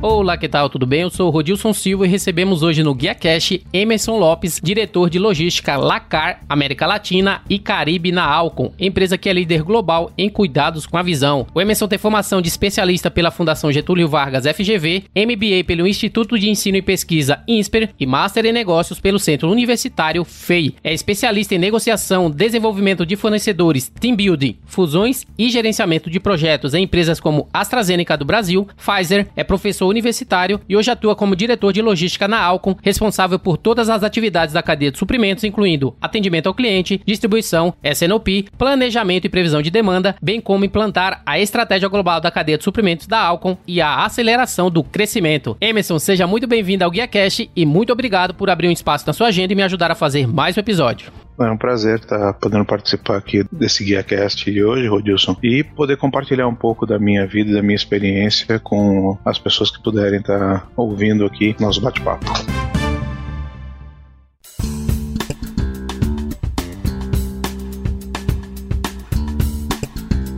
Olá, que tal? Tudo bem? Eu sou o Rodilson Silva e recebemos hoje no Guia Cash Emerson Lopes, diretor de logística Lacar, América Latina e Caribe na Alcon, empresa que é líder global em cuidados com a visão. O Emerson tem formação de especialista pela Fundação Getúlio Vargas FGV, MBA pelo Instituto de Ensino e Pesquisa INSPER e Master em Negócios pelo Centro Universitário FEI. É especialista em negociação, desenvolvimento de fornecedores, team building, fusões e gerenciamento de projetos em empresas como AstraZeneca do Brasil, Pfizer, é professor universitário e hoje atua como diretor de logística na Alcon, responsável por todas as atividades da cadeia de suprimentos, incluindo atendimento ao cliente, distribuição, SNOP, planejamento e previsão de demanda, bem como implantar a estratégia global da cadeia de suprimentos da Alcon e a aceleração do crescimento. Emerson, seja muito bem-vindo ao Guia Cash e muito obrigado por abrir um espaço na sua agenda e me ajudar a fazer mais um episódio. É um prazer estar podendo participar aqui desse GuiaCast de hoje, Rodilson, e poder compartilhar um pouco da minha vida, da minha experiência com as pessoas que puderem estar ouvindo aqui nosso bate-papo.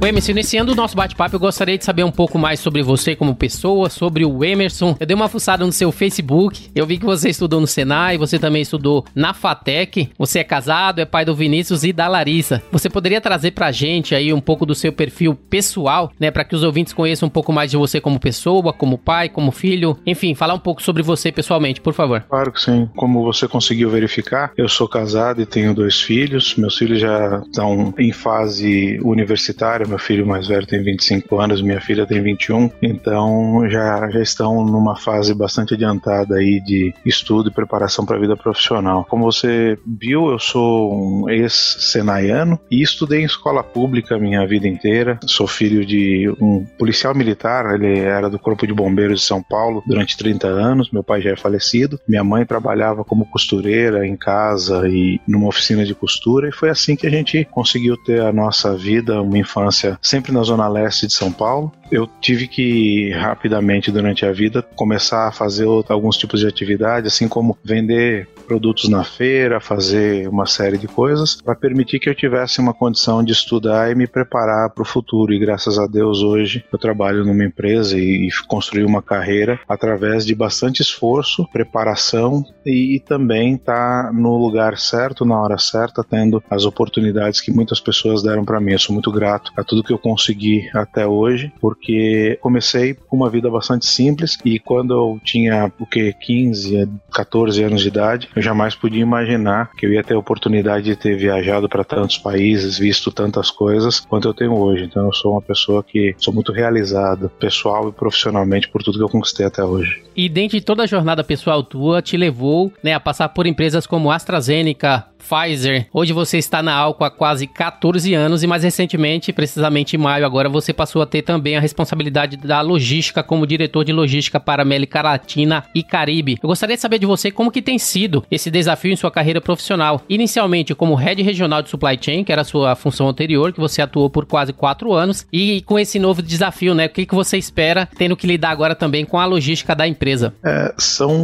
O Emerson, iniciando o nosso bate-papo, eu gostaria de saber um pouco mais sobre você como pessoa, sobre o Emerson. Eu dei uma fuçada no seu Facebook, eu vi que você estudou no Senai, você também estudou na FATEC, você é casado, é pai do Vinícius e da Larissa. Você poderia trazer pra gente aí um pouco do seu perfil pessoal, né, para que os ouvintes conheçam um pouco mais de você como pessoa, como pai, como filho, enfim, falar um pouco sobre você pessoalmente, por favor. Claro que sim. Como você conseguiu verificar, eu sou casado e tenho dois filhos. Meus filhos já estão em fase universitária, meu filho mais velho tem 25 anos, minha filha tem 21, então já, já estão numa fase bastante adiantada aí de estudo e preparação para a vida profissional. Como você viu, eu sou um ex-senaiano e estudei em escola pública minha vida inteira. Sou filho de um policial militar, ele era do Corpo de Bombeiros de São Paulo durante 30 anos, meu pai já é falecido. Minha mãe trabalhava como costureira em casa e numa oficina de costura e foi assim que a gente conseguiu ter a nossa vida, uma infância sempre na zona leste de São Paulo. Eu tive que rapidamente durante a vida começar a fazer alguns tipos de atividade, assim como vender produtos na feira, fazer uma série de coisas para permitir que eu tivesse uma condição de estudar e me preparar para o futuro. E graças a Deus hoje eu trabalho numa empresa e, e construí uma carreira através de bastante esforço, preparação e, e também estar tá no lugar certo, na hora certa, tendo as oportunidades que muitas pessoas deram para mim. Eu sou muito grato a tudo que eu consegui até hoje, porque comecei com uma vida bastante simples e quando eu tinha o que 15, 14 anos de idade, eu jamais podia imaginar que eu ia ter a oportunidade de ter viajado para tantos países, visto tantas coisas quanto eu tenho hoje. Então eu sou uma pessoa que sou muito realizada, pessoal e profissionalmente por tudo que eu conquistei até hoje. E dentro de toda a jornada pessoal tua, te levou né, a passar por empresas como AstraZeneca, Pfizer. Hoje você está na Alco há quase 14 anos e mais recentemente, precisamente em maio agora, você passou a ter também a responsabilidade da logística como diretor de logística para América Latina e Caribe. Eu gostaria de saber de você como que tem sido esse desafio em sua carreira profissional. Inicialmente como Head Regional de Supply Chain, que era a sua função anterior, que você atuou por quase 4 anos, e com esse novo desafio, né? O que, que você espera tendo que lidar agora também com a logística da empresa? É, são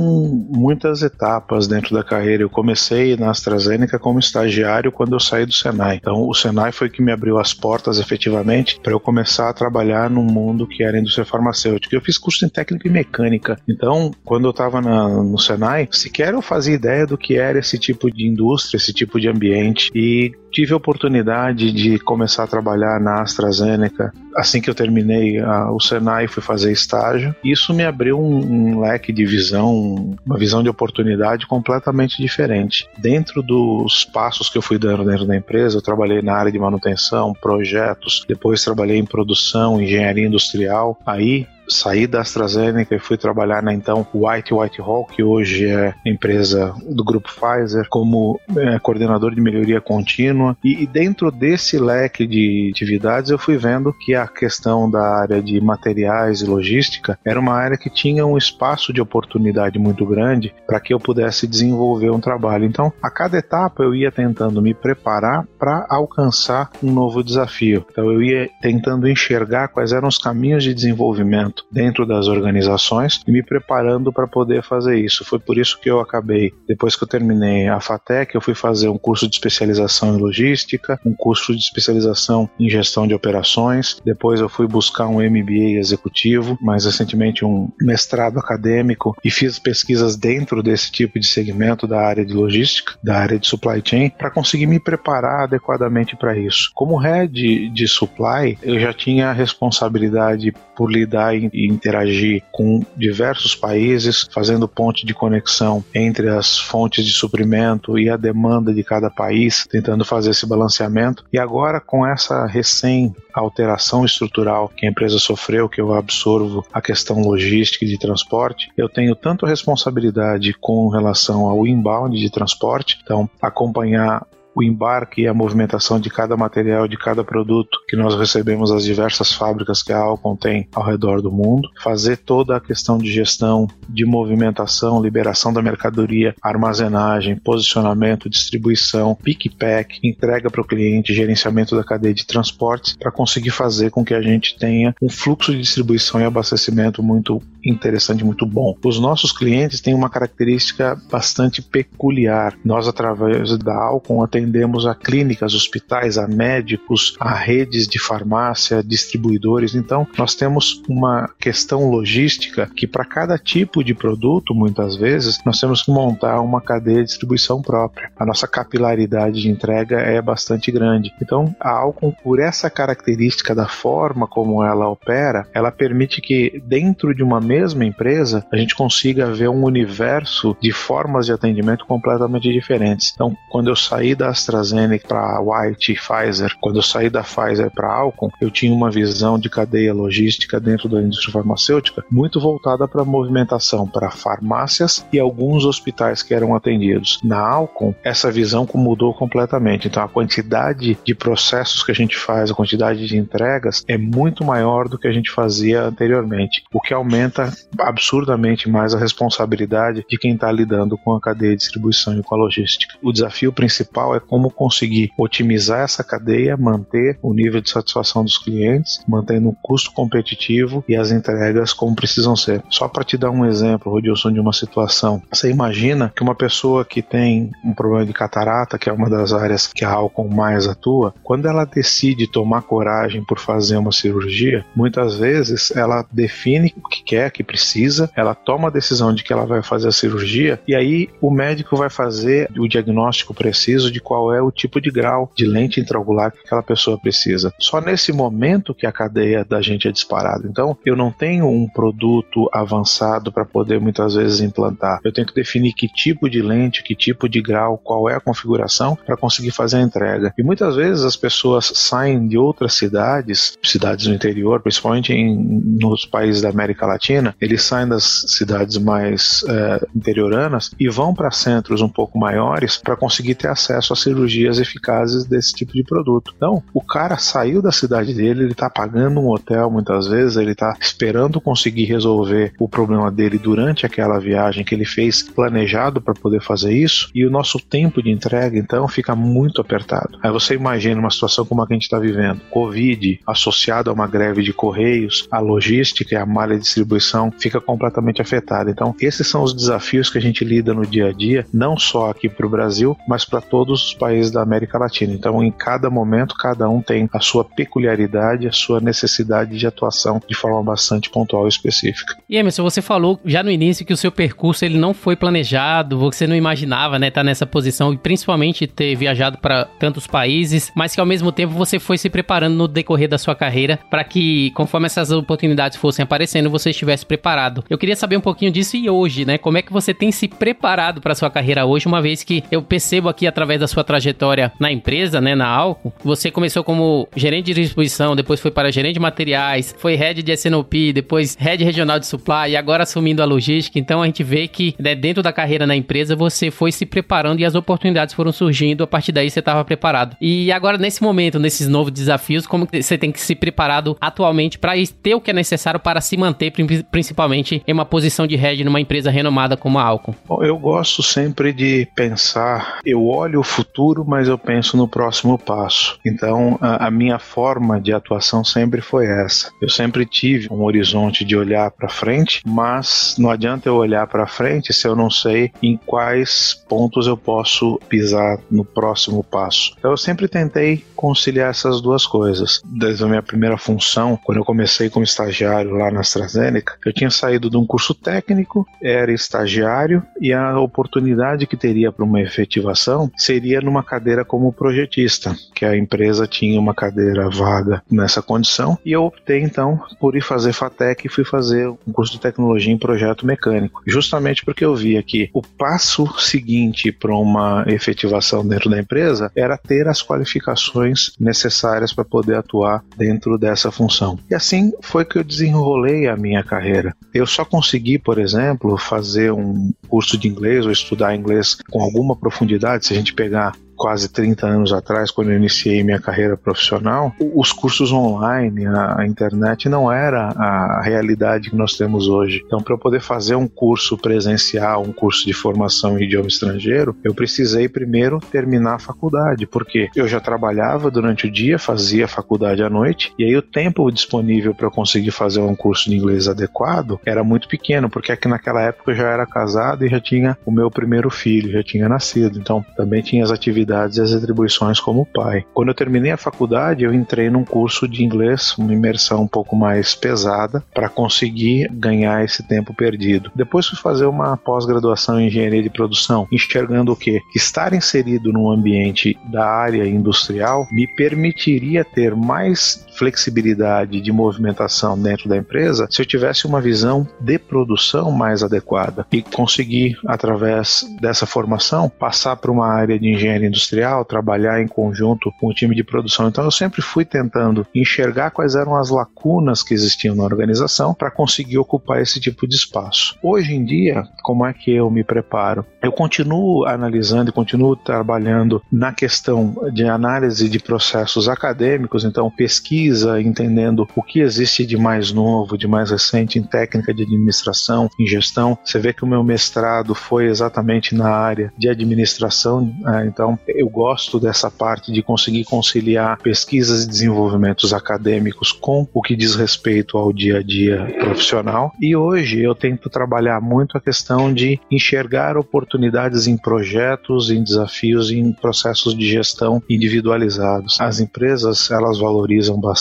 muitas etapas dentro da carreira. Eu comecei na AstraZeneca como estagiário quando eu saí do Senai. Então, o Senai foi que me abriu as portas efetivamente para eu começar a trabalhar no mundo que era a indústria farmacêutica. Eu fiz curso em técnica e mecânica. Então, quando eu estava no Senai, sequer eu fazia ideia do que era esse tipo de indústria, esse tipo de ambiente. E tive a oportunidade de começar a trabalhar na AstraZeneca assim que eu terminei a, o Senai fui fazer estágio. Isso me abriu um, um, leque de visão, uma visão de oportunidade completamente diferente. Dentro dos passos que eu fui dando dentro da empresa, eu trabalhei na área de manutenção, projetos, depois trabalhei em produção, engenharia industrial. Aí saí da AstraZeneca e fui trabalhar na então White White Hall, que hoje é empresa do grupo Pfizer, como é, coordenador de melhoria contínua. E, e dentro desse leque de atividades eu fui vendo que a questão da área de materiais e logística era uma área que tinha um espaço de oportunidade muito grande para que eu pudesse desenvolver um trabalho. Então, a cada etapa eu ia tentando me preparar para alcançar um novo desafio. Então, eu ia tentando enxergar quais eram os caminhos de desenvolvimento dentro das organizações e me preparando para poder fazer isso. Foi por isso que eu acabei, depois que eu terminei a FATEC, eu fui fazer um curso de especialização em logística, um curso de especialização em gestão de operações. Depois eu fui buscar um MBA executivo, mais recentemente um mestrado acadêmico e fiz pesquisas dentro desse tipo de segmento da área de logística, da área de supply chain, para conseguir me preparar adequadamente para isso. Como head de supply, eu já tinha a responsabilidade por lidar e interagir com diversos países, fazendo ponte de conexão entre as fontes de suprimento e a demanda de cada país, tentando fazer esse balanceamento. E agora, com essa recém alteração estrutural que a empresa sofreu, que eu absorvo a questão logística e de transporte, eu tenho tanto responsabilidade com relação ao inbound de transporte, então acompanhar o embarque e a movimentação de cada material, de cada produto que nós recebemos das diversas fábricas que a Alcon tem ao redor do mundo, fazer toda a questão de gestão, de movimentação, liberação da mercadoria, armazenagem, posicionamento, distribuição, pick pack, entrega para o cliente, gerenciamento da cadeia de transportes, para conseguir fazer com que a gente tenha um fluxo de distribuição e abastecimento muito interessante, muito bom. Os nossos clientes têm uma característica bastante peculiar. Nós, através da Alcon, atendemos a clínicas, hospitais, a médicos, a redes de farmácia, distribuidores. Então, nós temos uma questão logística que, para cada tipo de produto, muitas vezes, nós temos que montar uma cadeia de distribuição própria. A nossa capilaridade de entrega é bastante grande. Então, a Alcon, por essa característica da forma como ela opera, ela permite que, dentro de uma mesma empresa, a gente consiga ver um universo de formas de atendimento completamente diferentes. Então, quando eu saí da AstraZeneca para White e Pfizer, quando eu saí da Pfizer para Alcon, eu tinha uma visão de cadeia logística dentro da indústria farmacêutica muito voltada para movimentação para farmácias e alguns hospitais que eram atendidos. Na Alcon, essa visão mudou completamente. Então, a quantidade de processos que a gente faz, a quantidade de entregas é muito maior do que a gente fazia anteriormente, o que aumenta absurdamente mais a responsabilidade de quem está lidando com a cadeia de distribuição e com a logística. O desafio principal é como conseguir otimizar essa cadeia, manter o nível de satisfação dos clientes, mantendo um custo competitivo e as entregas como precisam ser. Só para te dar um exemplo, Rodilson, de uma situação. Você imagina que uma pessoa que tem um problema de catarata, que é uma das áreas que a Alcon mais atua, quando ela decide tomar coragem por fazer uma cirurgia, muitas vezes ela define o que quer, que precisa, ela toma a decisão de que ela vai fazer a cirurgia e aí o médico vai fazer o diagnóstico preciso de qual é o tipo de grau de lente intraocular que aquela pessoa precisa. Só nesse momento que a cadeia da gente é disparada. Então, eu não tenho um produto avançado para poder muitas vezes implantar. Eu tenho que definir que tipo de lente, que tipo de grau, qual é a configuração para conseguir fazer a entrega. E muitas vezes as pessoas saem de outras cidades, cidades no interior, principalmente em, nos países da América Latina, eles saem das cidades mais é, interioranas e vão para centros um pouco maiores para conseguir ter acesso a cirurgias eficazes desse tipo de produto. Então, o cara saiu da cidade dele, ele está pagando um hotel muitas vezes, ele está esperando conseguir resolver o problema dele durante aquela viagem que ele fez planejado para poder fazer isso, e o nosso tempo de entrega então fica muito apertado. Aí você imagina uma situação como a que a gente está vivendo: Covid associado a uma greve de correios, a logística e a malha de distribuição fica completamente afetada. Então, esses são os desafios que a gente lida no dia a dia, não só aqui para o Brasil, mas para todos os países da América Latina. Então, em cada momento, cada um tem a sua peculiaridade, a sua necessidade de atuação de forma bastante pontual e específica. E Emerson, você falou já no início que o seu percurso ele não foi planejado, você não imaginava, né, estar tá nessa posição e principalmente ter viajado para tantos países, mas que ao mesmo tempo você foi se preparando no decorrer da sua carreira para que, conforme essas oportunidades fossem aparecendo, você estivesse preparado. Eu queria saber um pouquinho disso e hoje, né? Como é que você tem se preparado para sua carreira hoje, uma vez que eu percebo aqui através da sua sua trajetória na empresa, né, na Alco, você começou como gerente de distribuição, depois foi para gerente de materiais, foi head de SNOP, depois head regional de supply e agora assumindo a logística. Então a gente vê que né, dentro da carreira na empresa você foi se preparando e as oportunidades foram surgindo. A partir daí você estava preparado. E agora nesse momento, nesses novos desafios, como você tem que se preparado atualmente para ter o que é necessário para se manter, principalmente em uma posição de head numa empresa renomada como a Alcon? Bom, eu gosto sempre de pensar, eu olho o futuro, mas eu penso no próximo passo. Então, a, a minha forma de atuação sempre foi essa. Eu sempre tive um horizonte de olhar para frente, mas não adianta eu olhar para frente se eu não sei em quais pontos eu posso pisar no próximo passo. Então, eu sempre tentei conciliar essas duas coisas. Desde a minha primeira função, quando eu comecei como estagiário lá na AstraZeneca, eu tinha saído de um curso técnico, era estagiário e a oportunidade que teria para uma efetivação seria numa cadeira como projetista, que a empresa tinha uma cadeira vaga nessa condição e eu optei então por ir fazer FATEC e fui fazer um curso de tecnologia em projeto mecânico, justamente porque eu via que o passo seguinte para uma efetivação dentro da empresa era ter as qualificações necessárias para poder atuar dentro dessa função. E assim foi que eu desenrolei a minha carreira. Eu só consegui, por exemplo, fazer um curso de inglês ou estudar inglês com alguma profundidade, se a gente pegar quase 30 anos atrás, quando eu iniciei minha carreira profissional, os cursos online, a, internet não era a realidade que nós temos hoje. Então, para eu poder fazer um curso presencial, um curso de formação em idioma estrangeiro, eu precisei primeiro terminar a faculdade, porque eu já trabalhava durante o dia, fazia faculdade à noite, e aí o tempo disponível para eu conseguir fazer um curso de inglês adequado era muito pequeno, porque aqui naquela época eu já era casado e já tinha o meu primeiro filho, já tinha nascido. Então, também tinha as atividades e as atribuições como pai. Quando eu terminei a faculdade, eu entrei num curso de inglês, uma imersão um pouco mais pesada, para conseguir ganhar esse tempo perdido. Depois fui fazer uma pós-graduação em engenharia de produção, enxergando o que? Que estar inserido num ambiente da área industrial me permitiria ter mais flexibilidade de movimentação dentro da empresa se eu tivesse uma visão de produção mais adequada e conseguir, através dessa formação, passar para uma área de engenharia industrial, trabalhar em conjunto com o time de produção. Então eu sempre fui tentando enxergar quais eram as lacunas que existiam na organização para conseguir ocupar esse tipo de espaço. Hoje em dia, como é que eu me preparo? Eu continuo analisando e continuo trabalhando na questão de análise de processos acadêmicos, então pesquisa, entendendo o que existe de mais novo, de mais recente em técnica de administração, em gestão. Você vê que o meu mestrado foi exatamente na área de administração, né? então eu gosto dessa parte de conseguir conciliar pesquisas e desenvolvimentos acadêmicos com o que diz respeito ao dia a dia profissional. E hoje eu tento trabalhar muito a questão de enxergar oportunidades em projetos, em desafios, em processos de gestão individualizados. As empresas elas valorizam bastante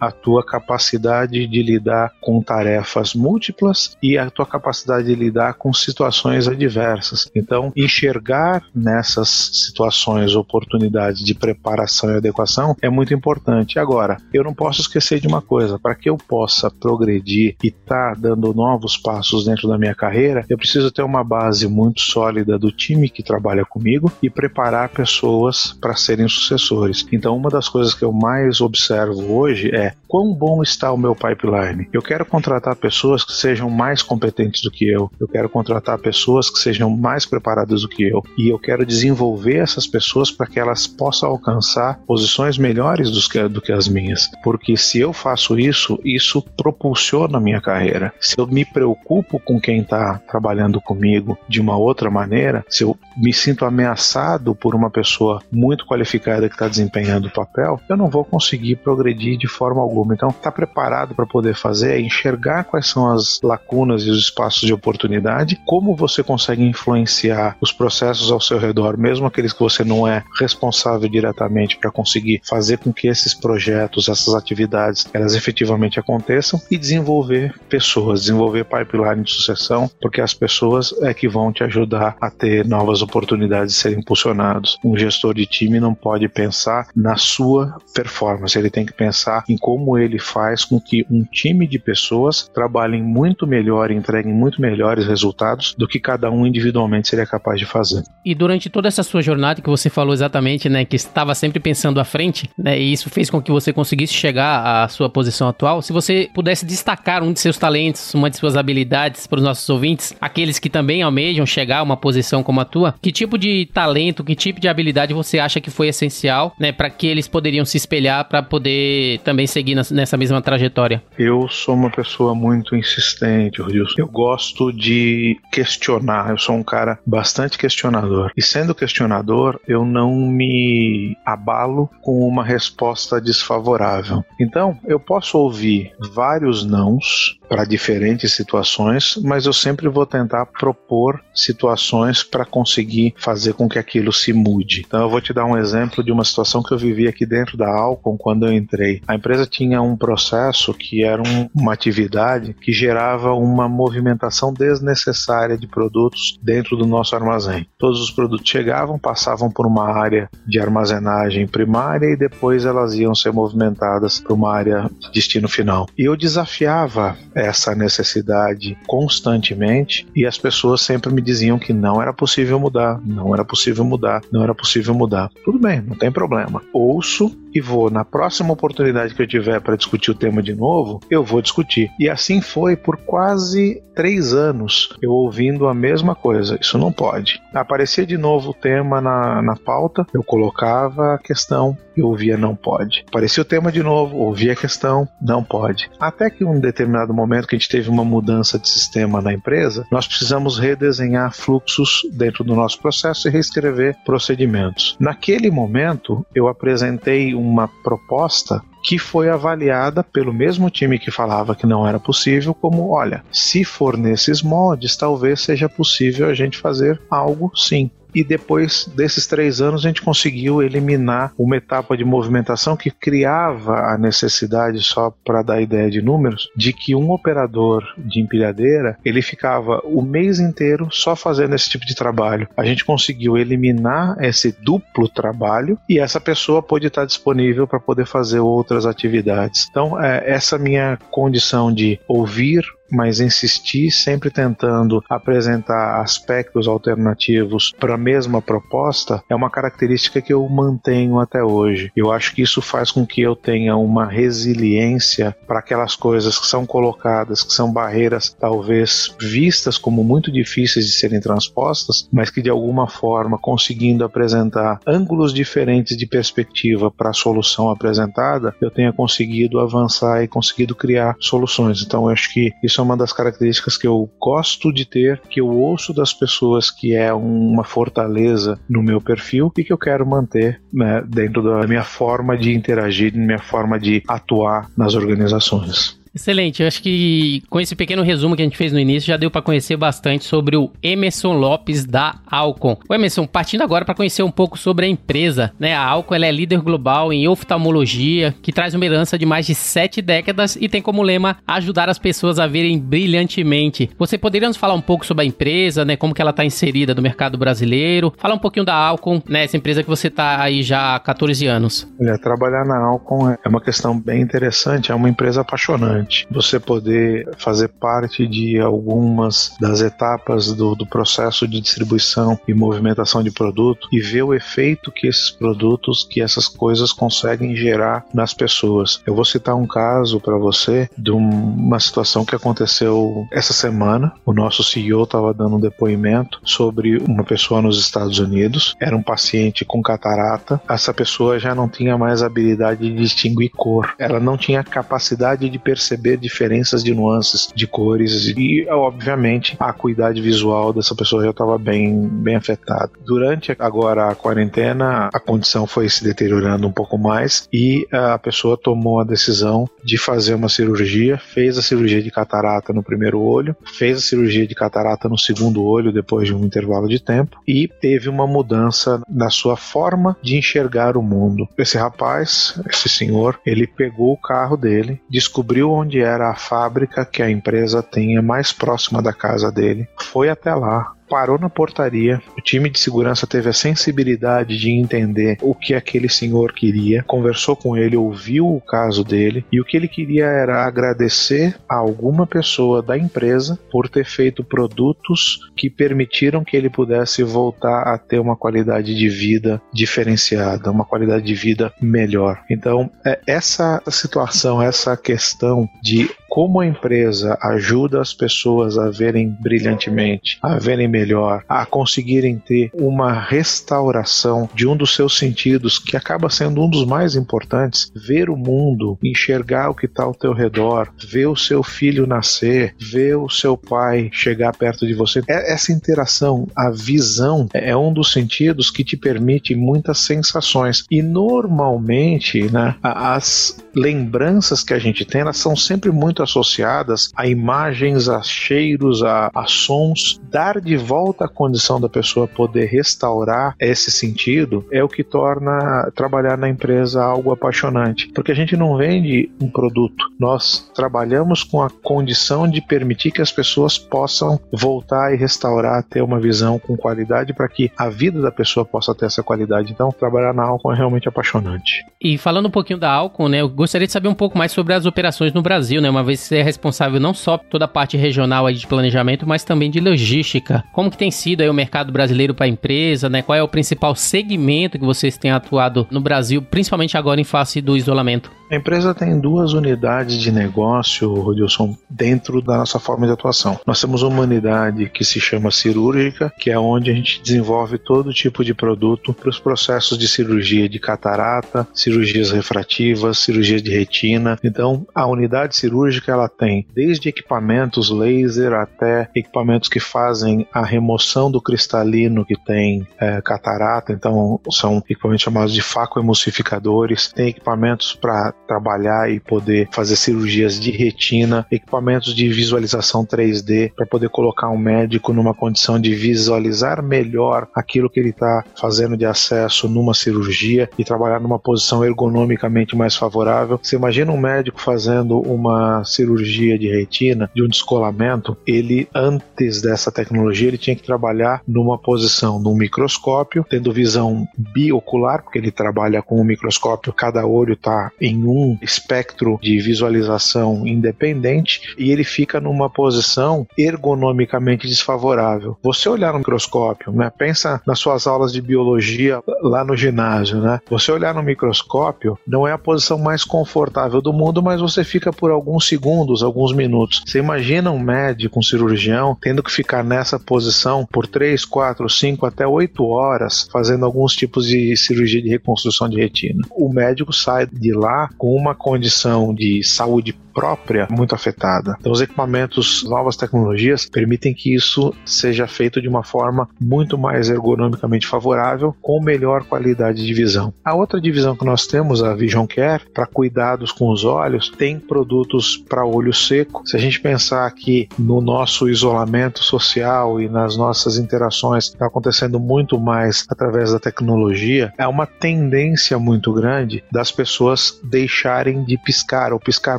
a tua capacidade de lidar com tarefas múltiplas e a tua capacidade de lidar com situações adversas. Então, enxergar nessas situações ações, oportunidades de preparação e adequação é muito importante. Agora, eu não posso esquecer de uma coisa: para que eu possa progredir e estar tá dando novos passos dentro da minha carreira, eu preciso ter uma base muito sólida do time que trabalha comigo e preparar pessoas para serem sucessores. Então, uma das coisas que eu mais observo hoje é quão bom está o meu pipeline. Eu quero contratar pessoas que sejam mais competentes do que eu, eu quero contratar pessoas que sejam mais preparadas do que eu, e eu quero desenvolver essas pessoas para que elas possam alcançar posições melhores do que, do que as minhas. Porque se eu faço isso, isso propulsiona a minha carreira. Se eu me preocupo com quem está trabalhando comigo de uma outra maneira, se eu me sinto ameaçado por uma pessoa muito qualificada que está desempenhando o papel, eu não vou conseguir progredir de forma alguma. Então, estar tá preparado para poder fazer é enxergar quais são as lacunas e os espaços de oportunidade, como você consegue influenciar os processos ao seu redor, mesmo aqueles que você você não é responsável diretamente para conseguir fazer com que esses projetos, essas atividades, elas efetivamente aconteçam e desenvolver pessoas, desenvolver pipeline de sucessão, porque as pessoas é que vão te ajudar a ter novas oportunidades de serem impulsionados. Um gestor de time não pode pensar na sua performance, ele tem que pensar em como ele faz com que um time de pessoas trabalhem muito melhor e entreguem muito melhores resultados do que cada um individualmente seria capaz de fazer. E durante toda essa sua jornada que você falou exatamente, né, que estava sempre pensando à frente, né, e isso fez com que você conseguisse chegar à sua posição atual. Se você pudesse destacar um de seus talentos, uma de suas habilidades para os nossos ouvintes, aqueles que também almejam chegar a uma posição como a tua, que tipo de talento, que tipo de habilidade você acha que foi essencial, né, para que eles poderiam se espelhar para poder também seguir nessa mesma trajetória? Eu sou uma pessoa muito insistente, Rodilson. Eu gosto de questionar. Eu sou um cara bastante questionador. E sendo questionador, eu não me abalo com uma resposta desfavorável. Então, eu posso ouvir vários nãos para diferentes situações, mas eu sempre vou tentar propor situações para conseguir fazer com que aquilo se mude. Então eu vou te dar um exemplo de uma situação que eu vivi aqui dentro da Alcon quando eu entrei. A empresa tinha um processo que era um, uma atividade que gerava uma movimentação desnecessária de produtos dentro do nosso armazém. Todos os produtos chegavam, passavam por uma área de armazenagem primária e depois elas iam ser movimentadas para uma área de destino final. E eu desafiava essa necessidade constantemente e as pessoas sempre me diziam que não era possível mudar, não era possível mudar, não era possível mudar. Tudo bem, não tem problema. Ouço e vou, na próxima oportunidade que eu tiver para discutir o tema de novo, eu vou discutir. E assim foi por quase três anos, eu ouvindo a mesma coisa. Isso não pode. Aparecia de novo o tema na, na pauta, eu colocava a questão e ouvia não pode. Aparecia o tema de novo, ouvia a questão, não pode. Até que um determinado momento que a gente teve uma mudança de sistema na empresa, nós precisamos redesenhar fluxos dentro do nosso processo e reescrever procedimentos. Naquele momento, eu apresentei uma proposta que foi avaliada pelo mesmo time que falava que não era possível, como: olha, se for nesses moldes, talvez seja possível a gente fazer algo sim e depois desses três anos a gente conseguiu eliminar uma etapa de movimentação que criava a necessidade, só para dar ideia de números, de que um operador de empilhadeira ele ficava o mês inteiro só fazendo esse tipo de trabalho. A gente conseguiu eliminar esse duplo trabalho e essa pessoa pôde estar disponível para poder fazer outras atividades. Então, é, essa minha condição de ouvir mas insistir sempre tentando apresentar aspectos alternativos para a mesma proposta é uma característica que eu mantenho até hoje. Eu acho que isso faz com que eu tenha uma resiliência para aquelas coisas que são colocadas, que são barreiras talvez vistas como muito difíceis de serem transpostas, mas que de alguma forma conseguindo apresentar ângulos diferentes de perspectiva para a solução apresentada, eu tenha conseguido avançar e conseguido criar soluções. Então eu acho que isso é uma das características que eu gosto de ter, que eu ouço das pessoas que é uma fortaleza no meu perfil e que eu quero manter né, dentro da minha forma de interagir, minha forma de atuar nas organizações. Excelente, eu acho que com esse pequeno resumo que a gente fez no início já deu para conhecer bastante sobre o Emerson Lopes da Alcon. O Emerson, partindo agora para conhecer um pouco sobre a empresa, né? A Alcon é líder global em oftalmologia, que traz uma herança de mais de sete décadas e tem como lema ajudar as pessoas a verem brilhantemente. Você poderia nos falar um pouco sobre a empresa, né? Como que ela está inserida no mercado brasileiro? Fala um pouquinho da Alcon, né? Essa empresa que você está aí já há 14 anos. Olha, trabalhar na Alcon é uma questão bem interessante, é uma empresa apaixonante importante você poder fazer parte de algumas das etapas do, do processo de distribuição e movimentação de produto e ver o efeito que esses produtos, que essas coisas conseguem gerar nas pessoas. Eu vou citar um caso para você de uma situação que aconteceu essa semana. O nosso CEO estava dando um depoimento sobre uma pessoa nos Estados Unidos. Era um paciente com catarata. Essa pessoa já não tinha mais habilidade de distinguir cor. Ela não tinha capacidade de perceber perceber diferenças de nuances de cores e, obviamente, a acuidade visual dessa pessoa já estava bem, bem afetada. Durante agora a quarentena, a condição foi se deteriorando um pouco mais e a pessoa tomou a decisão de fazer uma cirurgia, fez a cirurgia de catarata no primeiro olho, fez a cirurgia de catarata no segundo olho depois de um intervalo de tempo e teve uma mudança na sua forma de enxergar o mundo. Esse rapaz, esse senhor, ele pegou o carro dele, descobriu onde era a fábrica que a empresa tinha mais próxima da casa dele, foi até lá, parou na portaria, o time de segurança teve a sensibilidade de entender o que aquele senhor queria, conversou com ele, ouviu o caso dele e o que ele queria era agradecer a alguma pessoa da empresa por ter feito produtos que permitiram que ele pudesse voltar a ter uma qualidade de vida diferenciada, uma qualidade de vida melhor. Então, é essa situação, essa questão de como a empresa ajuda as pessoas a verem brilhantemente, a verem melhor, a conseguirem ter uma restauração de um dos seus sentidos, que acaba sendo um dos mais importantes, ver o mundo, enxergar o que está ao teu redor, ver o seu filho nascer, ver o seu pai chegar perto de você. É, essa interação, a visão, é um dos sentidos que te permite muitas sensações. E normalmente, né, as lembranças que a gente tem, elas são sempre muito associadas a imagens, a cheiros, a, a sons. Dar de volta a condição da pessoa poder restaurar esse sentido é o que torna trabalhar na empresa algo apaixonante. Porque a gente não vende um produto, nós trabalhamos com a condição de permitir que as pessoas possam voltar e restaurar, ter uma visão com qualidade para que a vida da pessoa possa ter essa qualidade. Então, trabalhar na Alcon é realmente apaixonante. E falando um pouquinho da Alcon, né, eu gostaria de saber um pouco mais sobre as operações no Brasil, né, uma vez você é responsável não só por toda a parte regional aí de planejamento, mas também de logística. Como que tem sido aí o mercado brasileiro para a empresa, né? Qual é o principal segmento que vocês têm atuado no Brasil, principalmente agora em face do isolamento? A empresa tem duas unidades de negócio, Rodilson, dentro da nossa forma de atuação. Nós temos uma unidade que se chama cirúrgica, que é onde a gente desenvolve todo tipo de produto para os processos de cirurgia de catarata, cirurgias refrativas, cirurgia de retina. Então, a unidade cirúrgica ela tem desde equipamentos laser até equipamentos que fazem a remoção do cristalino que tem é, catarata. Então, são equipamentos chamados de facoemulsificadores. Tem equipamentos para trabalhar e poder fazer cirurgias de retina, equipamentos de visualização 3D para poder colocar um médico numa condição de visualizar melhor aquilo que ele está fazendo de acesso numa cirurgia e trabalhar numa posição ergonomicamente mais favorável. Você imagina um médico fazendo uma cirurgia de retina, de um descolamento, ele antes dessa tecnologia ele tinha que trabalhar numa posição num microscópio, tendo visão biocular, porque ele trabalha com um microscópio, cada olho está em um espectro de visualização independente e ele fica numa posição ergonomicamente desfavorável. Você olhar no microscópio, né? Pensa nas suas aulas de biologia lá no ginásio, né? Você olhar no microscópio não é a posição mais confortável do mundo, mas você fica por alguns segundos, alguns minutos. Você imagina um médico, um cirurgião, tendo que ficar nessa posição por 3, 4, 5 até 8 horas fazendo alguns tipos de cirurgia de reconstrução de retina. O médico sai de lá com uma condição de saúde própria muito afetada. Então, os equipamentos, novas tecnologias permitem que isso seja feito de uma forma muito mais ergonomicamente favorável, com melhor qualidade de visão. A outra divisão que nós temos, a Vision Care, para cuidados com os olhos, tem produtos para olho seco. Se a gente pensar aqui no nosso isolamento social e nas nossas interações, está acontecendo muito mais através da tecnologia, é uma tendência muito grande das pessoas deixarem de piscar ou piscar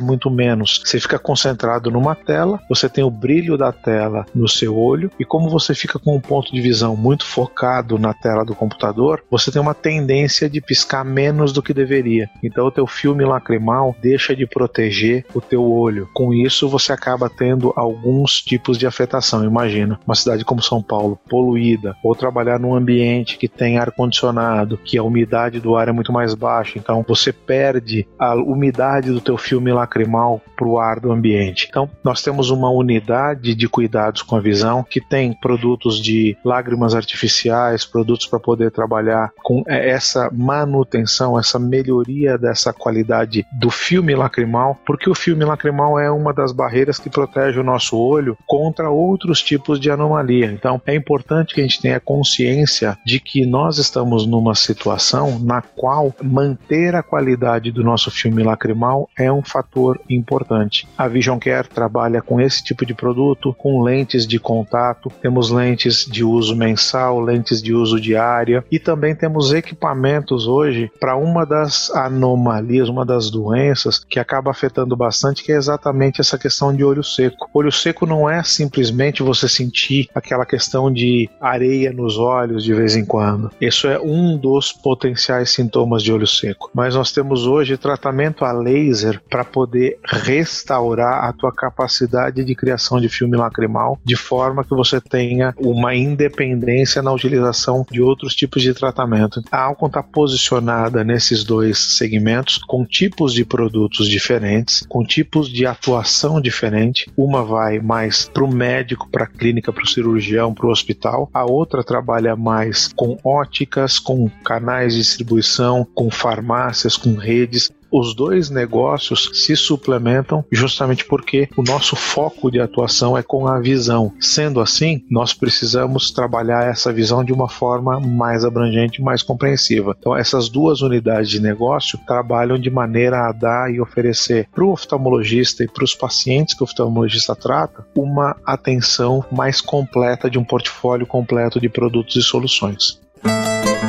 muito menos menos. Você fica concentrado numa tela, você tem o brilho da tela no seu olho, e como você fica com um ponto de visão muito focado na tela do computador, você tem uma tendência de piscar menos do que deveria. Então o teu filme lacrimal deixa de proteger o teu olho. Com isso você acaba tendo alguns tipos de afetação. Imagina, uma cidade como São Paulo, poluída, ou trabalhar num ambiente que tem ar condicionado, que a umidade do ar é muito mais baixa, então você perde a umidade do teu filme lacrimal para o ar do ambiente. Então, nós temos uma unidade de cuidados com a visão que tem produtos de lágrimas artificiais, produtos para poder trabalhar com essa manutenção, essa melhoria dessa qualidade do filme lacrimal, porque o filme lacrimal é uma das barreiras que protege o nosso olho contra outros tipos de anomalia. Então, é importante que a gente tenha consciência de que nós estamos numa situação na qual manter a qualidade do nosso filme lacrimal é um fator importante importante. A Vision Care trabalha com esse tipo de produto, com lentes de contato, temos lentes de uso mensal, lentes de uso diária e também temos equipamentos hoje para uma das anomalias, uma das doenças que acaba afetando bastante, que é exatamente essa questão de olho seco. Olho seco não é simplesmente você sentir aquela questão de areia nos olhos de vez em quando. Isso é um dos potenciais sintomas de olho seco. Mas nós temos hoje tratamento a laser para poder restaurar a tua capacidade de criação de filme lacrimal de forma que você tenha uma independência na utilização de outros tipos de tratamento. A Alcon está posicionada nesses dois segmentos com tipos de produtos diferentes, com tipos de atuação diferente. Uma vai mais para o médico, para a clínica, para o cirurgião, para o hospital. A outra trabalha mais com óticas, com canais de distribuição, com farmácias, com redes os dois negócios se suplementam justamente porque o nosso foco de atuação é com a visão. Sendo assim, nós precisamos trabalhar essa visão de uma forma mais abrangente, mais compreensiva. Então, essas duas unidades de negócio trabalham de maneira a dar e oferecer para o oftalmologista e para os pacientes que o oftalmologista trata uma atenção mais completa de um portfólio completo de produtos e soluções.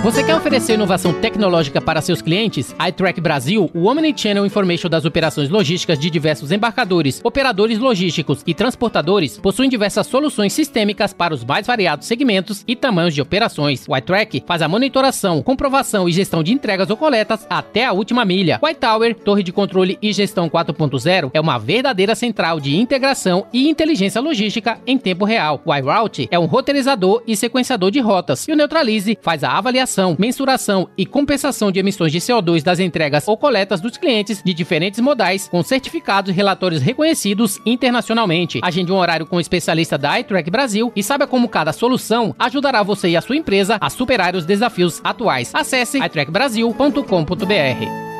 Você quer oferecer inovação tecnológica para seus clientes? iTrack Brasil, o Omnichannel Information das operações logísticas de diversos embarcadores, operadores logísticos e transportadores, possui diversas soluções sistêmicas para os mais variados segmentos e tamanhos de operações. O iTrack faz a monitoração, comprovação e gestão de entregas ou coletas até a última milha. O iTower, torre de controle e gestão 4.0, é uma verdadeira central de integração e inteligência logística em tempo real. O iRoute é um roteirizador e sequenciador de rotas. E o Neutralize faz a avaliação mensuração e compensação de emissões de CO2 das entregas ou coletas dos clientes de diferentes modais com certificados e relatórios reconhecidos internacionalmente. Agende um horário com o especialista da iTrack Brasil e saiba como cada solução ajudará você e a sua empresa a superar os desafios atuais. Acesse itrackbrasil.com.br.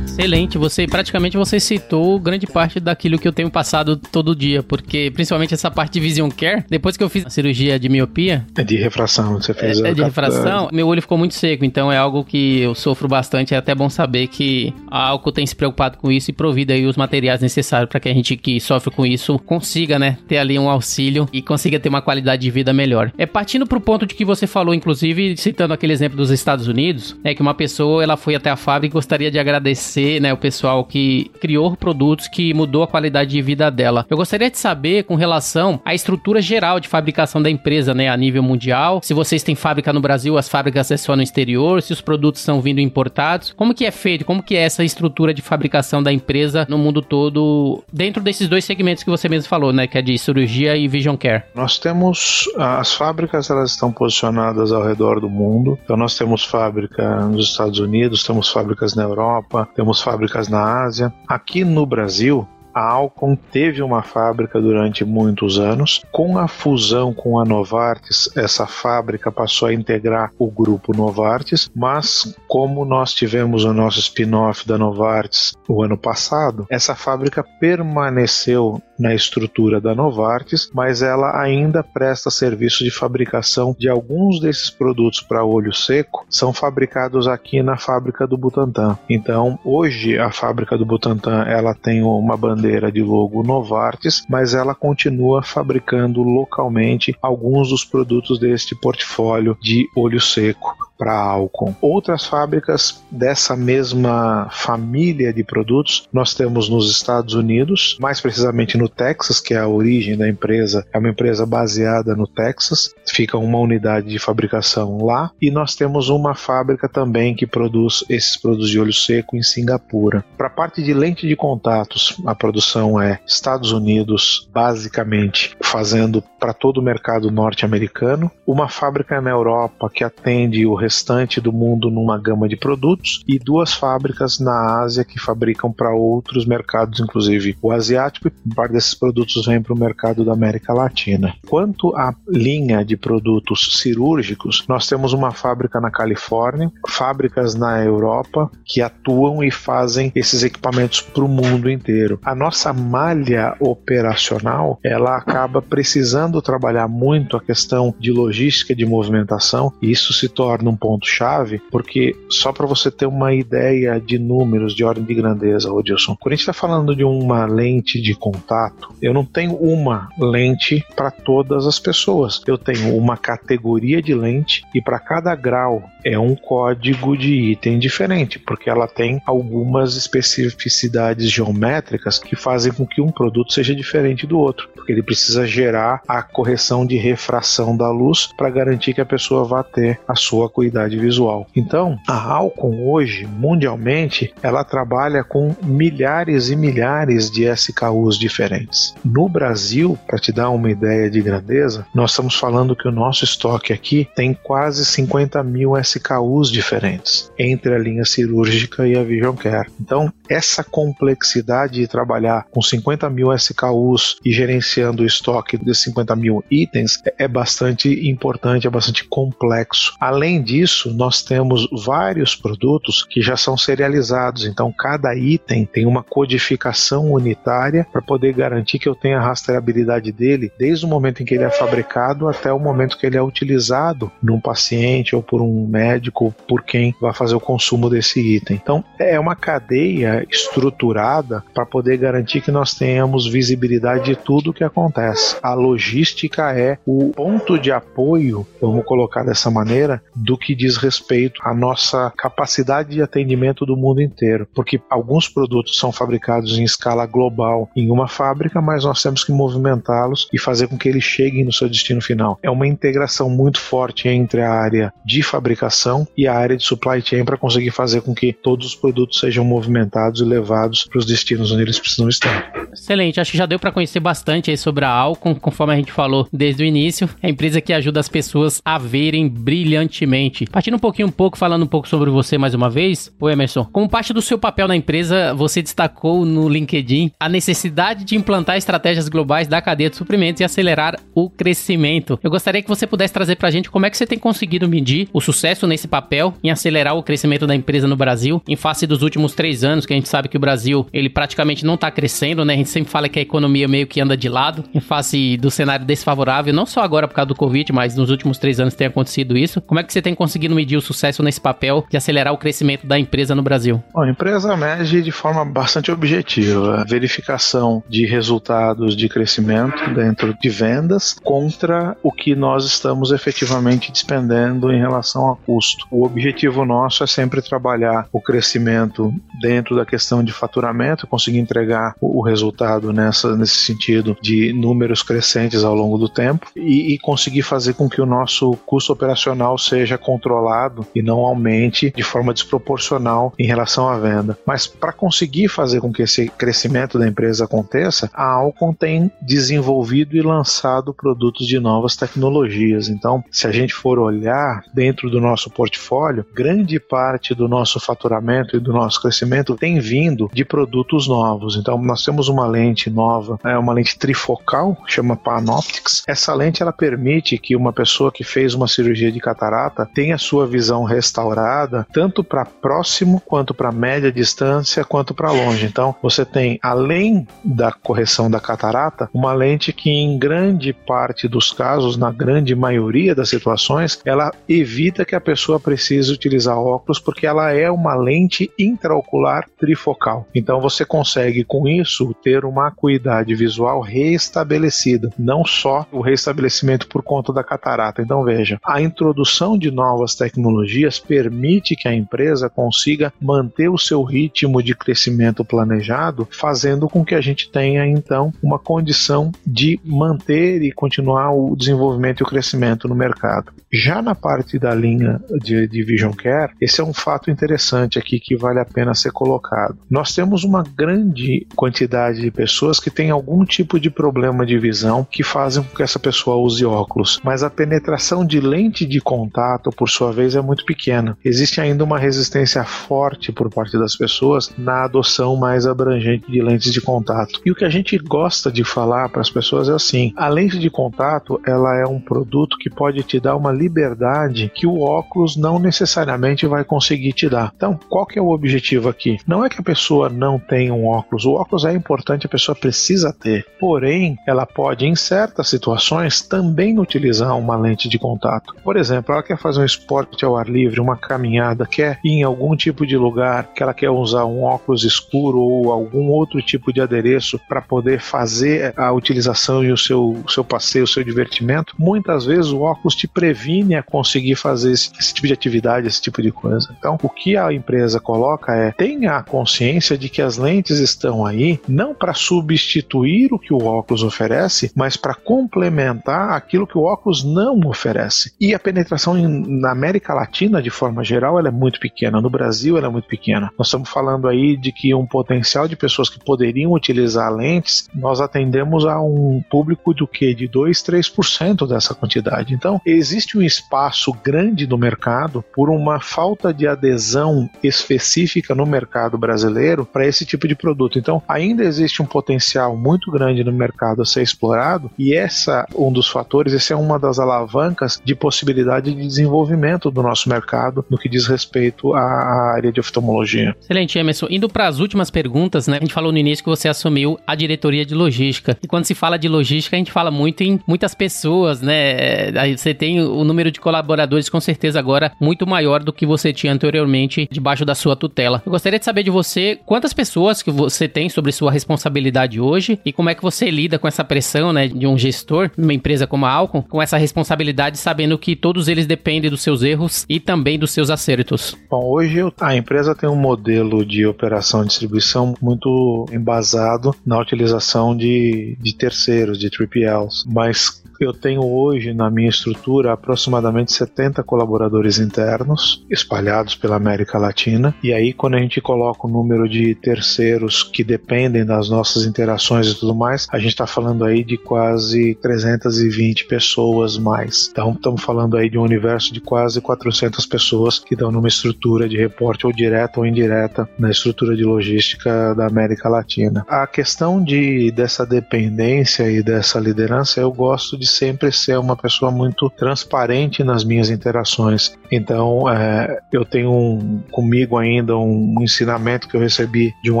Excelente, você praticamente você citou grande parte daquilo que eu tenho passado todo dia, porque principalmente essa parte de vision care, depois que eu fiz a cirurgia de miopia, é de refração, você fez é, é de refração, meu olho ficou muito seco, então é algo que eu sofro bastante, é até bom saber que a Alco tem se preocupado com isso e provido aí os materiais necessários para que a gente que sofre com isso consiga, né, ter ali um auxílio e consiga ter uma qualidade de vida melhor. É partindo pro ponto de que você falou, inclusive, citando aquele exemplo dos Estados Unidos, é que uma pessoa ela foi até a fábrica e gostaria de agradecer né, o pessoal que criou produtos que mudou a qualidade de vida dela. Eu gostaria de saber com relação à estrutura geral de fabricação da empresa, né, a nível mundial. Se vocês têm fábrica no Brasil, as fábricas é só no exterior, se os produtos estão vindo importados. Como que é feito? Como que é essa estrutura de fabricação da empresa no mundo todo, dentro desses dois segmentos que você mesmo falou, né, que é de cirurgia e vision care? Nós temos as fábricas, elas estão posicionadas ao redor do mundo. Então nós temos fábrica nos Estados Unidos, temos fábricas na Europa, temos temos fábricas na Ásia. Aqui no Brasil, a Alcon teve uma fábrica durante muitos anos. Com a fusão com a Novartis, essa fábrica passou a integrar o grupo Novartis, mas como nós tivemos o nosso spin-off da Novartis o ano passado, essa fábrica permaneceu na estrutura da Novartis, mas ela ainda presta serviço de fabricação de alguns desses produtos para olho seco, são fabricados aqui na fábrica do Butantan. Então, hoje a fábrica do Butantan, ela tem uma bandeira de logo Novartis, mas ela continua fabricando localmente alguns dos produtos deste portfólio de olho seco para Alcon. Outras fábricas dessa mesma família de produtos nós temos nos Estados Unidos, mais precisamente no Texas, que é a origem da empresa, é uma empresa baseada no Texas, fica uma unidade de fabricação lá, e nós temos uma fábrica também que produz esses produtos de olho seco em Singapura. Para a parte de lente de contatos, a produção é Estados Unidos, basicamente fazendo para todo o mercado norte-americano, uma fábrica na Europa que atende o restante do mundo numa gama de produtos e duas fábricas na Ásia que fabricam para outros mercados, inclusive o asiático, e parte desses produtos vem para o mercado da América Latina. Quanto à linha de produtos cirúrgicos, nós temos uma fábrica na Califórnia, fábricas na Europa que atuam e fazem esses equipamentos para o mundo inteiro. A nossa malha operacional, ela acaba precisando trabalhar muito a questão de logística de movimentação e isso se torna um um ponto chave, porque só para você ter uma ideia de números de ordem de grandeza, Rodilson, quando a gente está falando de uma lente de contato, eu não tenho uma lente para todas as pessoas. Eu tenho uma categoria de lente e para cada grau é um código de item diferente, porque ela tem algumas especificidades geométricas que fazem com que um produto seja diferente do outro, porque ele precisa gerar a correção de refração da luz para garantir que a pessoa vá ter a sua acuidade visual. Então, a Alcon hoje, mundialmente, ela trabalha com milhares e milhares de SKUs diferentes. No Brasil, para te dar uma ideia de grandeza, nós estamos falando que o nosso estoque aqui tem quase 50 mil SKUs diferentes entre a linha cirúrgica e a Vision Care. Então, essa complexidade de trabalhar com 50 mil SKUs e gerenciando o estoque de 50 mil itens é bastante importante, é bastante complexo. Além disso, nós temos vários produtos que já são serializados, então cada item tem uma codificação unitária para poder garantir que eu tenha a rastreabilidade dele desde o momento em que ele é fabricado até o momento que ele é utilizado num paciente ou por um médico, por quem vai fazer o consumo desse item. Então, é uma cadeia estruturada para poder garantir que nós tenhamos visibilidade de tudo o que acontece. A logística é o ponto de apoio, vamos colocar dessa maneira, do que diz respeito à nossa capacidade de atendimento do mundo inteiro, porque alguns produtos são fabricados em escala global em uma fábrica, mas nós temos que movimentá-los e fazer com que eles cheguem no seu destino final. É uma integração muito forte entre a área de fabricação e a área de supply chain para conseguir fazer com que todos os produtos sejam movimentados e levados para os destinos onde eles precisam estar. Excelente, acho que já deu para conhecer bastante aí sobre a Alcon, conforme a gente falou desde o início. É a empresa que ajuda as pessoas a verem brilhantemente. Partindo um pouquinho um pouco, falando um pouco sobre você mais uma vez, o Emerson, como parte do seu papel na empresa, você destacou no LinkedIn a necessidade de implantar estratégias globais da cadeia de suprimentos e acelerar o crescimento. Eu gostaria que você pudesse trazer pra gente como é que você tem conseguido medir o sucesso nesse papel em acelerar o crescimento da empresa no Brasil, em face dos últimos três anos, que a gente sabe que o Brasil, ele praticamente não tá crescendo, né? A gente sempre fala que a economia meio que anda de lado, em face do cenário desfavorável, não só agora por causa do Covid, mas nos últimos três anos tem acontecido isso. Como é que você tem conseguido medir o sucesso nesse papel de acelerar o crescimento da empresa no Brasil? Bom, a empresa mede de forma bastante objetiva. A verificação de resultados de crescimento dentro de vendas contra o que nós estamos efetivamente despendendo em relação a custo. O objetivo nosso é sempre trabalhar o crescimento dentro da questão de faturamento, conseguir entregar o resultado nessa, nesse sentido de números crescentes ao longo do tempo e, e conseguir fazer com que o nosso custo operacional seja controlado e não aumente de forma desproporcional em relação à venda. Mas para conseguir fazer com que esse crescimento da empresa aconteça, a Alcon tem desenvolvido e lançado produtos de novas tecnologias. Então, se a gente for olhar dentro do nosso portfólio, grande parte do nosso faturamento e do nosso crescimento tem vindo de produtos novos. Então, nós temos uma lente nova, é uma lente trifocal, chama Panoptics. Essa lente ela permite que uma pessoa que fez uma cirurgia de catarata tenha sua visão restaurada, tanto para próximo quanto para média distância, quanto para longe. Então, você tem além da correção da catarata, uma lente que em grande parte dos casos, na grande maioria das situações, ela evita que a pessoa precise utilizar óculos porque ela é uma lente intraocular trifocal. Então você consegue com isso ter uma acuidade visual restabelecida, não só o restabelecimento por conta da catarata. Então veja, a introdução de novas tecnologias permite que a empresa consiga manter o seu ritmo de crescimento planejado, fazendo com que a gente tenha então uma condição de manter e continuar o desenvolvimento e o crescimento no mercado. Já na parte da linha de, de Vision Care, esse é um fato interessante aqui que vale a pena ser colocado. Nós temos uma grande quantidade de pessoas que têm algum tipo de problema de visão que fazem com que essa pessoa use óculos, mas a penetração de lente de contato, por sua vez, é muito pequena. Existe ainda uma resistência forte por parte das pessoas na adoção mais abrangente de lentes de contato. E o que a gente gosta de falar para as pessoas é assim: a lente de contato ela é um produto que pode te dar uma liberdade que o óculos não necessariamente vai conseguir te dar. Então, qual que é o objetivo aqui? Não é que a pessoa não tem um óculos, o óculos é importante, a pessoa precisa ter. Porém, ela pode, em certas situações, também utilizar uma lente de contato. Por exemplo, ela quer fazer um esporte ao ar livre, uma caminhada, quer ir em algum tipo de lugar que ela quer usar um óculos escuro ou algum outro tipo de adereço para poder fazer a utilização e o seu, o seu passeio, o seu divertimento, muitas vezes o óculos te previne a conseguir fazer esse, esse tipo de atividade, esse tipo de coisa. Então, o que a empresa coloca é tenha a consciência de que as lentes estão aí não para substituir o que o óculos oferece, mas para complementar aquilo que o óculos não oferece. E a penetração em, na América Latina, de forma geral, ela é muito pequena. No Brasil, ela é muito pequena. Nós estamos falando aí de que um potencial de pessoas que poderiam utilizar lentes, nós atendemos a um público do que? De 2, 3% dessa quantidade. Então, existe um espaço grande no mercado por uma falta de adesão específica no mercado brasileiro para esse tipo de produto. Então, ainda existe um potencial muito grande no mercado a ser explorado e essa um dos fatores, essa é uma das alavancas de possibilidade de desenvolvimento do nosso mercado no que diz respeito à área de oftalmologia. Excelente, Emerson. Indo para as últimas perguntas, né? A gente falou no início que você assumiu a diretoria de logística. E quando se fala de logística, a gente fala muito em muitas pessoas, né? Aí você tem o número de colaboradores com certeza agora muito maior do que você tinha anteriormente debaixo da sua tutela. Eu gostaria de saber de você quantas pessoas que você tem sobre sua responsabilidade hoje e como é que você lida com essa pressão, né, de um gestor, uma empresa como a Alcon, com essa responsabilidade, sabendo que todos eles dependem dos seus erros e também dos seus acertos. Bom, hoje a empresa tem um modelo de operação e distribuição muito embasado na utilização de, de terceiros, de 3PLs, mas eu tenho hoje na minha estrutura aproximadamente 70 colaboradores internos espalhados pela América Latina. E aí, quando a gente coloca o número de terceiros que dependem das nossas interações e tudo mais, a gente está falando aí de quase 320 pessoas mais. Então, estamos falando aí de um universo de quase 400 pessoas que estão numa estrutura de reporte ou direta ou indireta na estrutura de logística da América Latina. A questão de dessa dependência e dessa liderança, eu gosto de de sempre ser uma pessoa muito transparente nas minhas interações. Então, é, eu tenho um, comigo ainda um ensinamento que eu recebi de um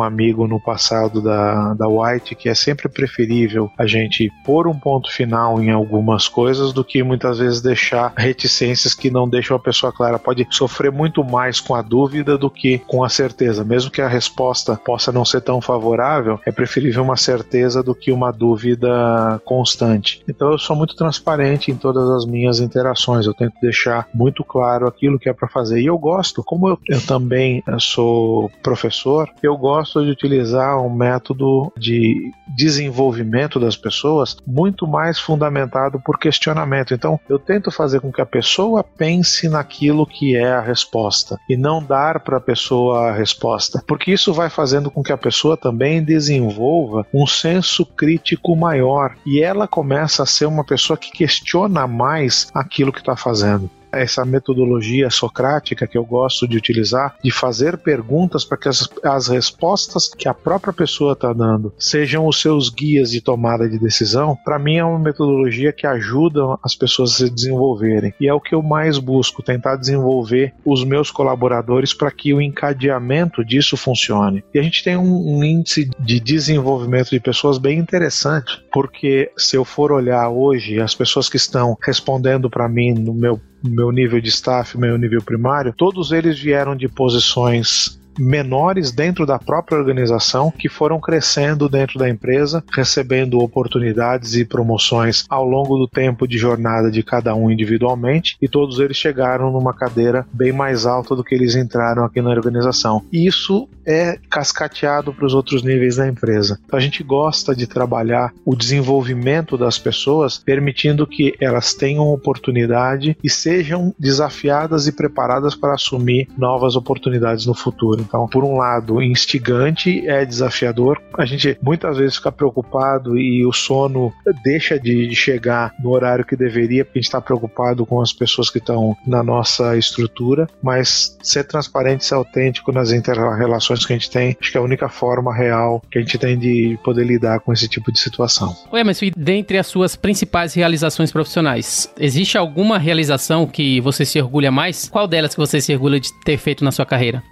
amigo no passado da, da White, que é sempre preferível a gente pôr um ponto final em algumas coisas do que muitas vezes deixar reticências que não deixam a pessoa clara. Pode sofrer muito mais com a dúvida do que com a certeza. Mesmo que a resposta possa não ser tão favorável, é preferível uma certeza do que uma dúvida constante. Então, eu sou sou muito transparente em todas as minhas interações. Eu tento deixar muito claro aquilo que é para fazer. E eu gosto, como eu, eu também sou professor, eu gosto de utilizar um método de desenvolvimento das pessoas muito mais fundamentado por questionamento. Então, eu tento fazer com que a pessoa pense naquilo que é a resposta e não dar para a pessoa a resposta, porque isso vai fazendo com que a pessoa também desenvolva um senso crítico maior e ela começa a ser uma pessoa que questiona mais aquilo que está fazendo essa metodologia socrática que eu gosto de utilizar, de fazer perguntas para que as, as respostas que a própria pessoa está dando sejam os seus guias de tomada de decisão, para mim é uma metodologia que ajuda as pessoas a se desenvolverem. E é o que eu mais busco, tentar desenvolver os meus colaboradores para que o encadeamento disso funcione. E a gente tem um, um índice de desenvolvimento de pessoas bem interessante, porque se eu for olhar hoje as pessoas que estão respondendo para mim no meu meu nível de staff, meu nível primário, todos eles vieram de posições menores dentro da própria organização que foram crescendo dentro da empresa, recebendo oportunidades e promoções ao longo do tempo de jornada de cada um individualmente, e todos eles chegaram numa cadeira bem mais alta do que eles entraram aqui na organização. Isso é cascateado para os outros níveis da empresa. Então a gente gosta de trabalhar o desenvolvimento das pessoas, permitindo que elas tenham oportunidade e sejam desafiadas e preparadas para assumir novas oportunidades no futuro. Então, por um lado, instigante, é desafiador. A gente muitas vezes fica preocupado e o sono deixa de chegar no horário que deveria, porque a gente está preocupado com as pessoas que estão na nossa estrutura. Mas ser transparente, ser autêntico nas inter-relações que a gente tem, acho que é a única forma real que a gente tem de poder lidar com esse tipo de situação. Ué, mas dentre as suas principais realizações profissionais, existe alguma realização que você se orgulha mais? Qual delas que você se orgulha de ter feito na sua carreira?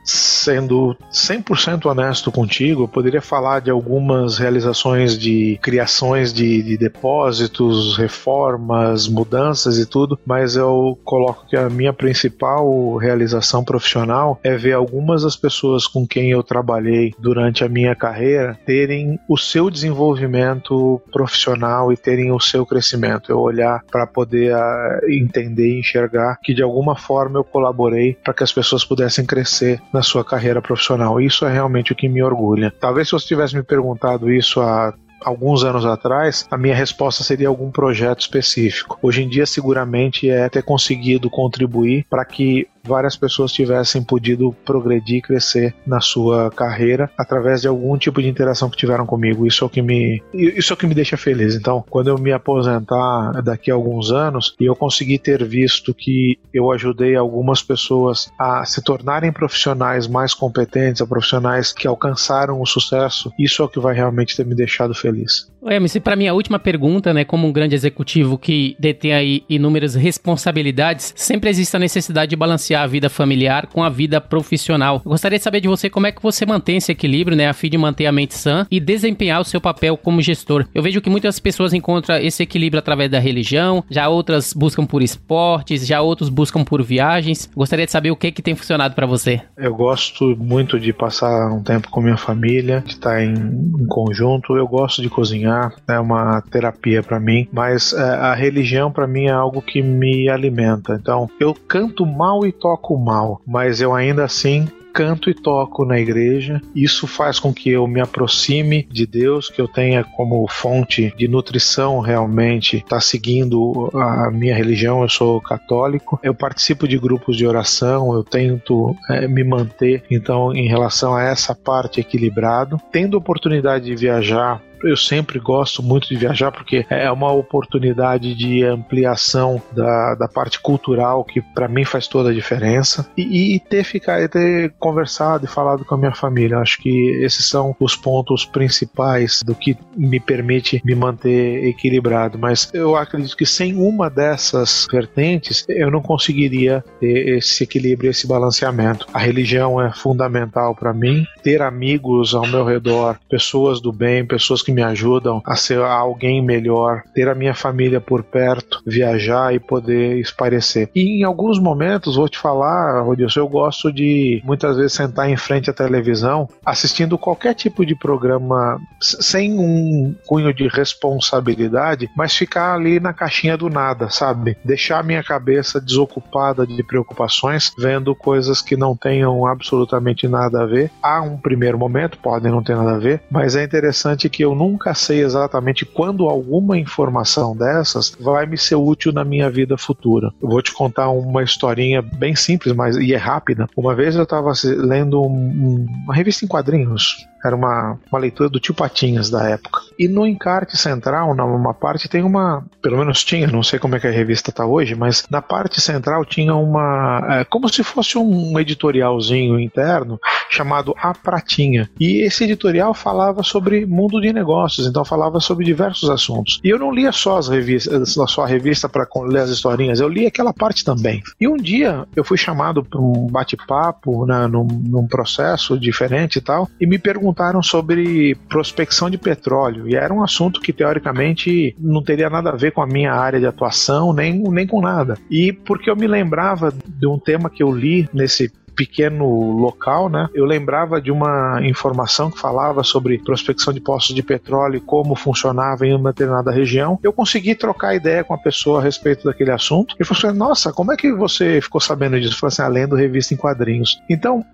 Sendo 100% honesto contigo, eu poderia falar de algumas realizações de criações de, de depósitos, reformas, mudanças e tudo, mas eu coloco que a minha principal realização profissional é ver algumas das pessoas com quem eu trabalhei durante a minha carreira terem o seu desenvolvimento profissional e terem o seu crescimento. Eu olhar para poder uh, entender e enxergar que de alguma forma eu colaborei para que as pessoas pudessem crescer na sua carreira profissional. Isso é realmente o que me orgulha. Talvez se você tivesse me perguntado isso há alguns anos atrás, a minha resposta seria algum projeto específico. Hoje em dia, seguramente é ter conseguido contribuir para que várias pessoas tivessem podido progredir e crescer na sua carreira através de algum tipo de interação que tiveram comigo. Isso é o que me, isso é o que me deixa feliz. Então, quando eu me aposentar daqui a alguns anos e eu conseguir ter visto que eu ajudei algumas pessoas a se tornarem profissionais mais competentes, a profissionais que alcançaram o sucesso, isso é o que vai realmente ter me deixado feliz. Emerson, para mim a última pergunta, né, como um grande executivo que detém aí inúmeras responsabilidades, sempre existe a necessidade de balancear a vida familiar com a vida profissional. Eu gostaria de saber de você como é que você mantém esse equilíbrio, né, a fim de manter a mente sã e desempenhar o seu papel como gestor. Eu vejo que muitas pessoas encontram esse equilíbrio através da religião, já outras buscam por esportes, já outros buscam por viagens. Gostaria de saber o que que tem funcionado para você. Eu gosto muito de passar um tempo com minha família, de estar em, em conjunto. Eu gosto de cozinhar é uma terapia para mim, mas é, a religião para mim é algo que me alimenta. Então, eu canto mal e toco mal, mas eu ainda assim canto e toco na igreja. Isso faz com que eu me aproxime de Deus, que eu tenha como fonte de nutrição realmente estar tá seguindo a minha religião. Eu sou católico. Eu participo de grupos de oração. Eu tento é, me manter então em relação a essa parte equilibrado. Tendo oportunidade de viajar eu sempre gosto muito de viajar porque é uma oportunidade de ampliação da, da parte cultural que para mim faz toda a diferença e, e ter ficar ter conversado e falado com a minha família. Acho que esses são os pontos principais do que me permite me manter equilibrado. Mas eu acredito que sem uma dessas vertentes eu não conseguiria ter esse equilíbrio, esse balanceamento. A religião é fundamental para mim. Ter amigos ao meu redor, pessoas do bem, pessoas que me ajudam a ser alguém melhor, ter a minha família por perto, viajar e poder esparecer. E em alguns momentos, vou te falar, Rodilson, eu gosto de muitas vezes sentar em frente à televisão assistindo qualquer tipo de programa sem um cunho de responsabilidade, mas ficar ali na caixinha do nada, sabe? Deixar minha cabeça desocupada de preocupações, vendo coisas que não tenham absolutamente nada a ver. Há um primeiro momento, podem não ter nada a ver, mas é interessante que eu nunca sei exatamente quando alguma informação dessas vai me ser útil na minha vida futura. Eu vou te contar uma historinha bem simples, mas e é rápida. Uma vez eu estava lendo um, uma revista em quadrinhos era uma, uma leitura do Tio Patinhas da época. E no encarte central, numa parte, tem uma. Pelo menos tinha, não sei como é que a revista está hoje, mas na parte central tinha uma. É, como se fosse um editorialzinho interno chamado A Pratinha. E esse editorial falava sobre mundo de negócios, então falava sobre diversos assuntos. E eu não lia só as revistas, só a revista para ler as historinhas, eu li aquela parte também. E um dia eu fui chamado para um bate-papo né, num, num processo diferente e tal, e me perguntaram perguntaram sobre prospecção de petróleo e era um assunto que teoricamente não teria nada a ver com a minha área de atuação, nem, nem com nada. E porque eu me lembrava de um tema que eu li nesse pequeno local, né? Eu lembrava de uma informação que falava sobre prospecção de postos de petróleo e como funcionava em uma determinada região. Eu consegui trocar ideia com a pessoa a respeito daquele assunto. E falou assim: Nossa, como é que você ficou sabendo disso? Eu falei assim: ah, lendo revista em quadrinhos. Então,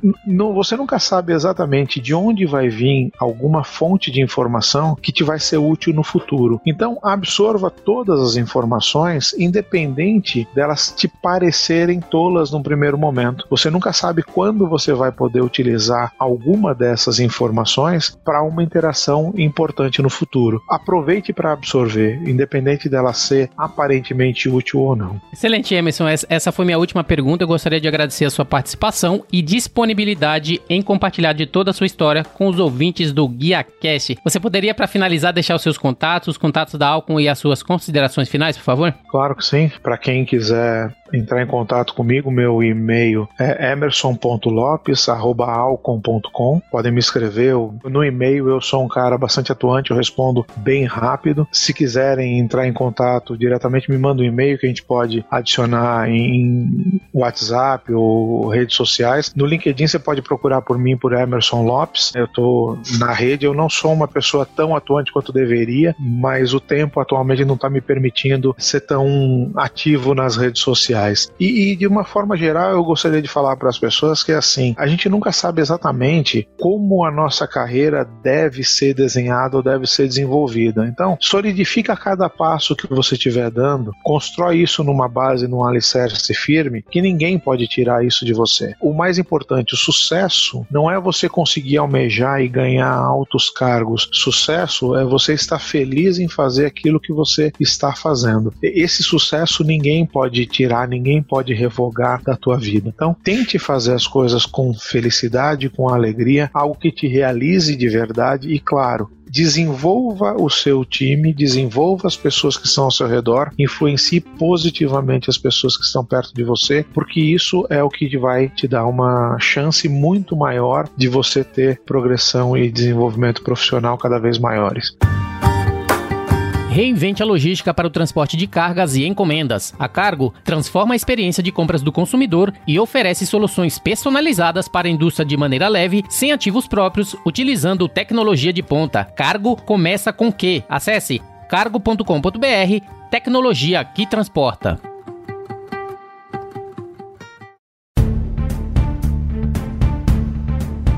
você nunca sabe exatamente de onde vai vir alguma fonte de informação que te vai ser útil no futuro. Então, absorva todas as informações, independente delas te parecerem tolas num primeiro momento. Você nunca sabe sabe quando você vai poder utilizar alguma dessas informações para uma interação importante no futuro. Aproveite para absorver, independente dela ser aparentemente útil ou não. Excelente, Emerson. Essa foi minha última pergunta. Eu gostaria de agradecer a sua participação e disponibilidade em compartilhar de toda a sua história com os ouvintes do Guia Cast. Você poderia, para finalizar, deixar os seus contatos, os contatos da Alcon e as suas considerações finais, por favor? Claro que sim. Para quem quiser entrar em contato comigo, meu e-mail é emerson.lopes.alcom.com. Podem me escrever. No e-mail eu sou um cara bastante atuante, eu respondo bem rápido. Se quiserem entrar em contato diretamente, me manda um e-mail que a gente pode adicionar em WhatsApp ou redes sociais. No LinkedIn você pode procurar por mim por Emerson Lopes. Eu estou na rede, eu não sou uma pessoa tão atuante quanto deveria, mas o tempo atualmente não está me permitindo ser tão ativo nas redes sociais. E, e de uma forma geral, eu gostaria de falar para as pessoas que assim, a gente nunca sabe exatamente como a nossa carreira deve ser desenhada ou deve ser desenvolvida. Então, solidifica cada passo que você estiver dando, constrói isso numa base, num alicerce firme, que ninguém pode tirar isso de você. O mais importante, o sucesso não é você conseguir almejar e ganhar altos cargos. Sucesso é você estar feliz em fazer aquilo que você está fazendo. Esse sucesso ninguém pode tirar, ninguém pode revogar da tua vida. Então, tente fazer as coisas com felicidade, com alegria, algo que te realize de verdade e, claro, desenvolva o seu time, desenvolva as pessoas que estão ao seu redor, influencie positivamente as pessoas que estão perto de você, porque isso é o que vai te dar uma chance muito maior de você ter progressão e desenvolvimento profissional cada vez maiores. Reinvente a logística para o transporte de cargas e encomendas. A Cargo transforma a experiência de compras do consumidor e oferece soluções personalizadas para a indústria de maneira leve, sem ativos próprios, utilizando tecnologia de ponta. Cargo começa com Q. Acesse cargo.com.br, tecnologia que transporta.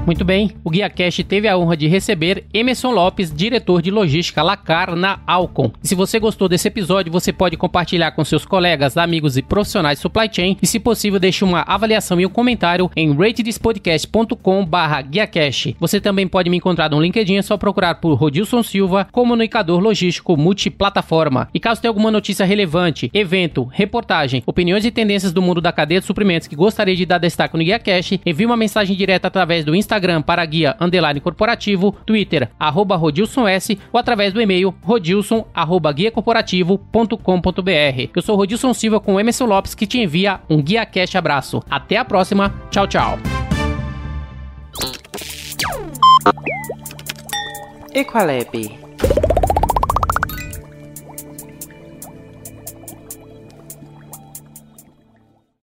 Muito bem, o Guia Cash teve a honra de receber Emerson Lopes, diretor de logística Lacar na Alcon. E se você gostou desse episódio, você pode compartilhar com seus colegas, amigos e profissionais de supply chain e, se possível, deixe uma avaliação e um comentário em ratedespodcast.com/guiacash. Você também pode me encontrar no LinkedIn, é só procurar por Rodilson Silva, comunicador logístico multiplataforma. E caso tenha alguma notícia relevante, evento, reportagem, opiniões e tendências do mundo da cadeia de suprimentos que gostaria de dar destaque no Guia Cash, envie uma mensagem direta através do Instagram Instagram para guia underline corporativo, Twitter arroba Rodilson S ou através do e-mail rodilson arroba guiacorporativo.com.br. Eu sou Rodilson Silva com Emerson Lopes que te envia um Guia Cash abraço. Até a próxima. Tchau, tchau. Equalab